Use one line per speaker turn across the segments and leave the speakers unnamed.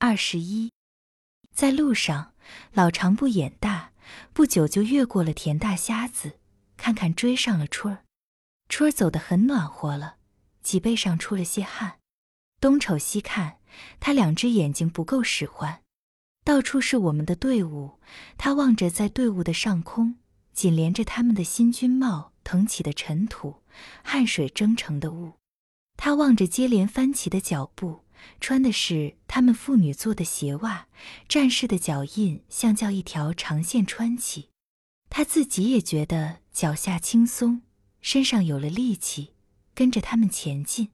二十一，在路上，老长不眼大，不久就越过了田大瞎子，看看追上了春儿。春儿走得很暖和了，脊背上出了些汗，东瞅西看，他两只眼睛不够使唤。到处是我们的队伍，他望着在队伍的上空，紧连着他们的新军帽腾起的尘土，汗水蒸成的雾。他望着接连翻起的脚步。穿的是他们妇女做的鞋袜，战士的脚印像叫一条长线穿起。他自己也觉得脚下轻松，身上有了力气，跟着他们前进。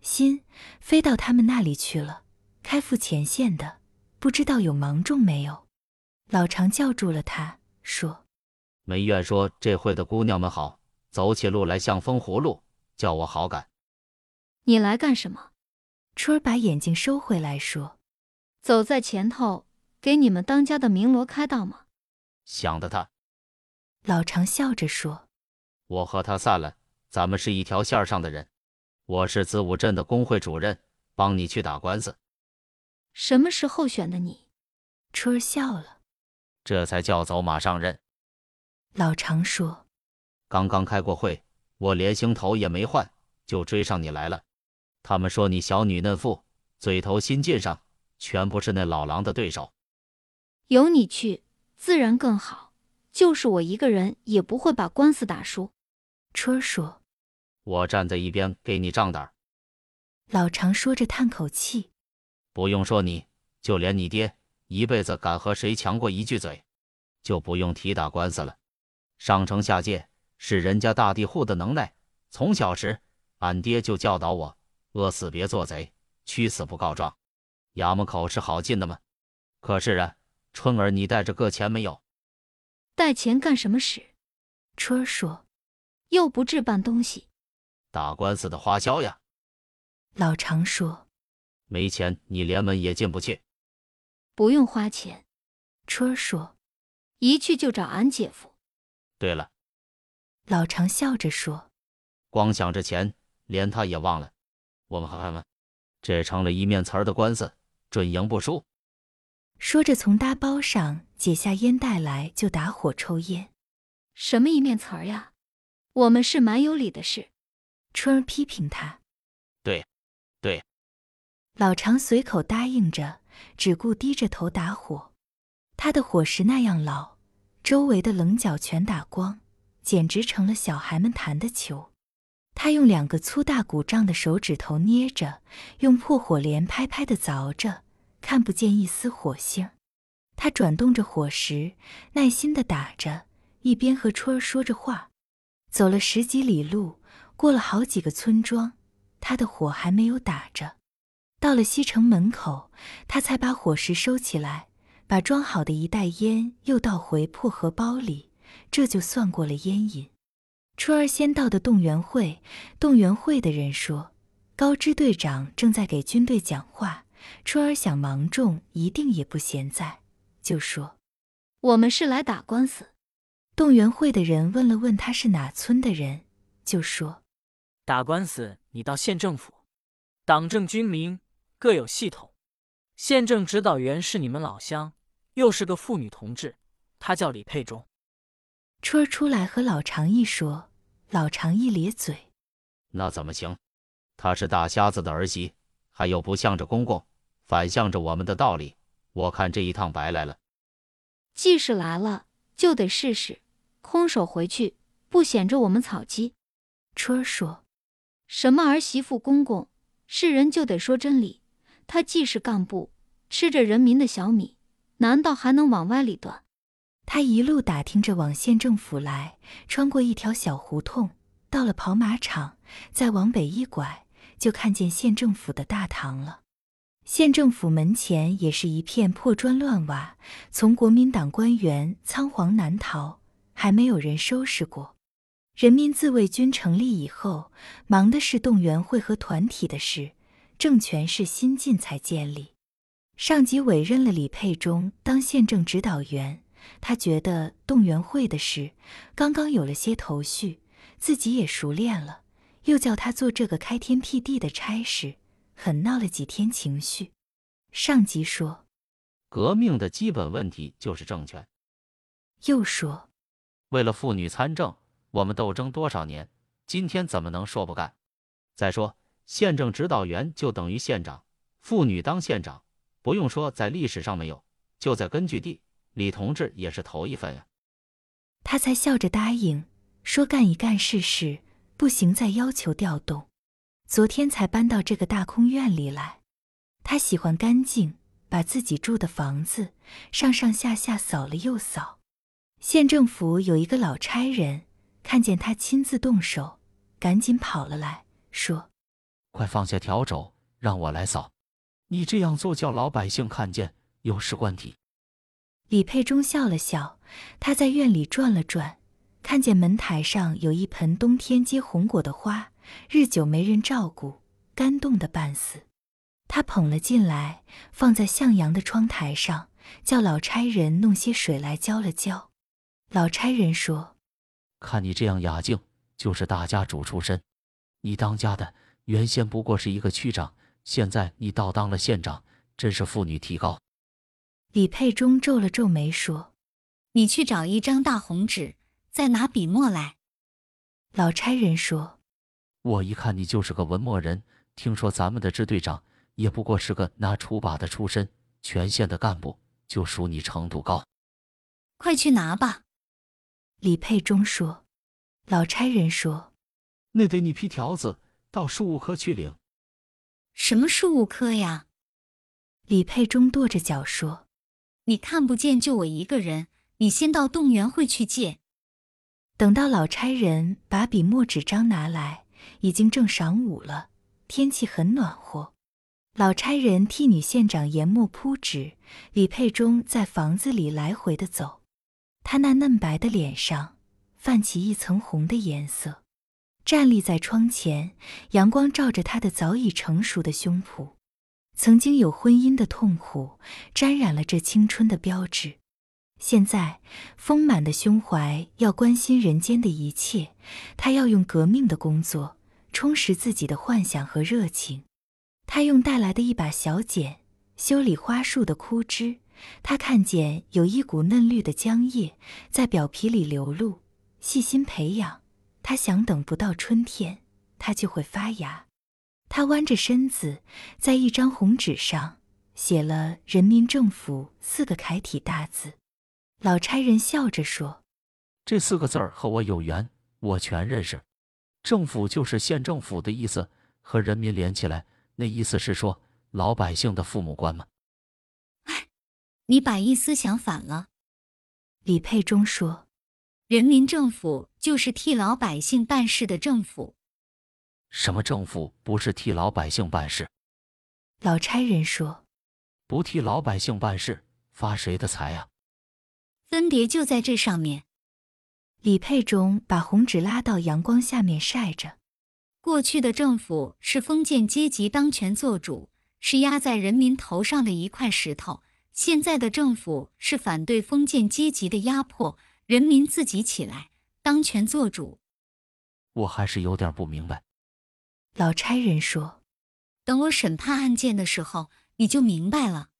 心飞到他们那里去了，开赴前线的，不知道有芒种没有。老常叫住了他，说：“
梅院说这会的姑娘们好，走起路来像风葫芦，叫我好赶。
你来干什么？”
春儿把眼睛收回来，说：“
走在前头，给你们当家的鸣锣开道吗？”
想的他。
老常笑着说：“
我和他散了，咱们是一条线上的人。我是子午镇的工会主任，帮你去打官司。
什么时候选的你？”
春儿笑了：“
这才叫走马上任。”
老常说：“
刚刚开过会，我连行头也没换，就追上你来了。”他们说你小女嫩妇，嘴头心劲上，全不是那老狼的对手。
有你去，自然更好。就是我一个人，也不会把官司打输。
春儿说：“
我站在一边给你仗胆。”
老常说着叹口气：“
不用说你，就连你爹，一辈子敢和谁强过一句嘴，就不用提打官司了。上城下界是人家大地户的能耐。从小时，俺爹就教导我。”饿死别做贼，屈死不告状。衙门口是好进的吗？可是啊，春儿，你带着个钱没有？
带钱干什么使？
春儿说：“
又不置办东西，
打官司的花销呀。”
老常说：“
没钱，你连门也进不去。”
不用花钱。
春儿说：“
一去就找俺姐夫。”
对了，
老常笑着说：“
光想着钱，连他也忘了。”我们和他们，这成了一面词儿的官司，准赢不输。
说着，从搭包上解下烟袋来，就打火抽烟。
什么一面词儿呀？我们是蛮有理的事。
春儿批评他。
对，对。
老常随口答应着，只顾低着头打火。他的火石那样老，周围的棱角全打光，简直成了小孩们弹的球。他用两个粗大鼓胀的手指头捏着，用破火镰拍拍的凿着，看不见一丝火星。他转动着火石，耐心的打着，一边和春儿说着话。走了十几里路，过了好几个村庄，他的火还没有打着。到了西城门口，他才把火石收起来，把装好的一袋烟又倒回破荷包里，这就算过了烟瘾。春儿先到的动员会，动员会的人说，高支队长正在给军队讲话。春儿想，芒种一定也不闲在，就说：“
我们是来打官司。”
动员会的人问了问他是哪村的人，就说：“
打官司，你到县政府，党政军民各有系统。县政指导员是你们老乡，又是个妇女同志，她叫李佩忠。”
春儿出来和老常一说，老常一咧嘴：“
那怎么行？她是大瞎子的儿媳，还有不向着公公，反向着我们的道理。我看这一趟白来了。
既是来了，就得试试，空手回去不显着我们草鸡。”
春儿说：“
什么儿媳妇公公，是人就得说真理。他既是干部，吃着人民的小米，难道还能往歪里断？”
他一路打听着往县政府来，穿过一条小胡同，到了跑马场，再往北一拐，就看见县政府的大堂了。县政府门前也是一片破砖乱瓦，从国民党官员仓皇难逃，还没有人收拾过。人民自卫军成立以后，忙的是动员会和团体的事，政权是新近才建立。上级委任了李佩忠当县政指导员。他觉得动员会的事刚刚有了些头绪，自己也熟练了，又叫他做这个开天辟地的差事，很闹了几天情绪。上级说：“
革命的基本问题就是政权。”
又说：“
为了妇女参政，我们斗争多少年，今天怎么能说不干？再说，县政指导员就等于县长，妇女当县长，不用说，在历史上没有，就在根据地，李同志也是头一份呀。”
他才笑着答应说：“干一干试试，不行再要求调动。”昨天才搬到这个大空院里来，他喜欢干净，把自己住的房子上上下下扫了又扫。县政府有一个老差人，看见他亲自动手，赶紧跑了来说：“
快放下笤帚，让我来扫。你这样做叫老百姓看见，有失官体。”
李佩忠笑了笑，他在院里转了转，看见门台上有一盆冬天结红果的花。日久没人照顾，干冻的半死。他捧了进来，放在向阳的窗台上，叫老差人弄些水来浇了浇。老差人说：“
看你这样雅静，就是大家主出身。你当家的原先不过是一个区长，现在你倒当了县长，真是妇女提高。”
李佩忠皱了皱眉说：“
你去找一张大红纸，再拿笔墨来。”
老差人说。
我一看你就是个文墨人，听说咱们的支队长也不过是个拿锄把的出身，全县的干部就数你程度高。
快去拿吧。
李佩忠说。老差人说：“
那得你批条子到庶务科去领。”
什么庶务科呀？
李佩忠跺着脚说：“
你看不见就我一个人，你先到动员会去借。”
等到老差人把笔墨纸张拿来。已经正晌午了，天气很暖和。老差人替女县长研墨铺纸，李佩忠在房子里来回的走。他那嫩白的脸上泛起一层红的颜色，站立在窗前，阳光照着他的早已成熟的胸脯。曾经有婚姻的痛苦沾染了这青春的标志，现在丰满的胸怀要关心人间的一切，他要用革命的工作。充实自己的幻想和热情，他用带来的一把小剪修理花树的枯枝。他看见有一股嫩绿的浆液在表皮里流露，细心培养。他想等不到春天，它就会发芽。他弯着身子，在一张红纸上写了“人民政府”四个楷体大字。老差人笑着说：“
这四个字儿和我有缘，我全认识。”政府就是县政府的意思，和人民连起来，那意思是说老百姓的父母官吗？
哎，你把意思想反了。
李佩忠说：“
人民政府就是替老百姓办事的政府。”
什么政府不是替老百姓办事？
老差人说：“
不替老百姓办事，发谁的财啊？”
分别就在这上面。
李佩忠把红纸拉到阳光下面晒着。
过去的政府是封建阶级当权做主，是压在人民头上的一块石头；现在的政府是反对封建阶级的压迫，人民自己起来当权做主。
我还是有点不明白。
老差人说：“
等我审判案件的时候，你就明白了。”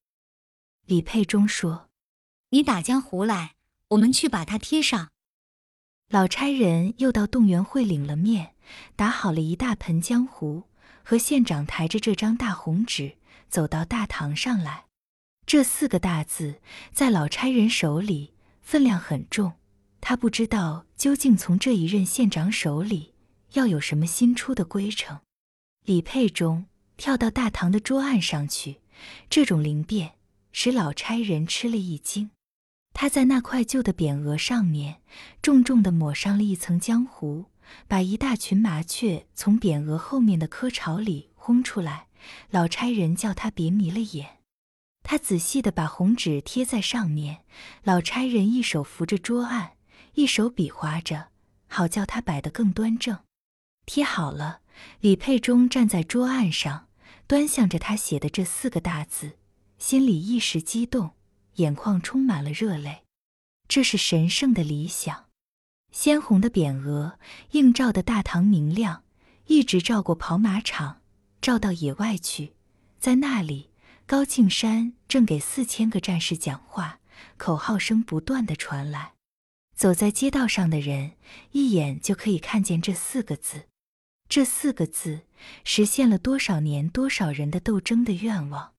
李佩忠说：“
你打江湖来，我们去把它贴上。”
老差人又到动员会领了面，打好了一大盆浆糊，和县长抬着这张大红纸走到大堂上来。这四个大字在老差人手里分量很重，他不知道究竟从这一任县长手里要有什么新出的规程。李佩中跳到大堂的桌案上去，这种灵便使老差人吃了一惊。他在那块旧的匾额上面重重地抹上了一层浆糊，把一大群麻雀从匾额后面的窠巢里轰出来。老差人叫他别迷了眼。他仔细地把红纸贴在上面。老差人一手扶着桌案，一手比划着，好叫他摆得更端正。贴好了，李佩忠站在桌案上，端详着他写的这四个大字，心里一时激动。眼眶充满了热泪，这是神圣的理想。鲜红的匾额映照的大堂明亮，一直照过跑马场，照到野外去。在那里，高庆山正给四千个战士讲话，口号声不断的传来。走在街道上的人一眼就可以看见这四个字。这四个字实现了多少年多少人的斗争的愿望。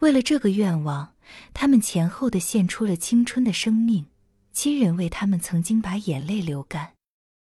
为了这个愿望，他们前后的献出了青春的生命，亲人为他们曾经把眼泪流干。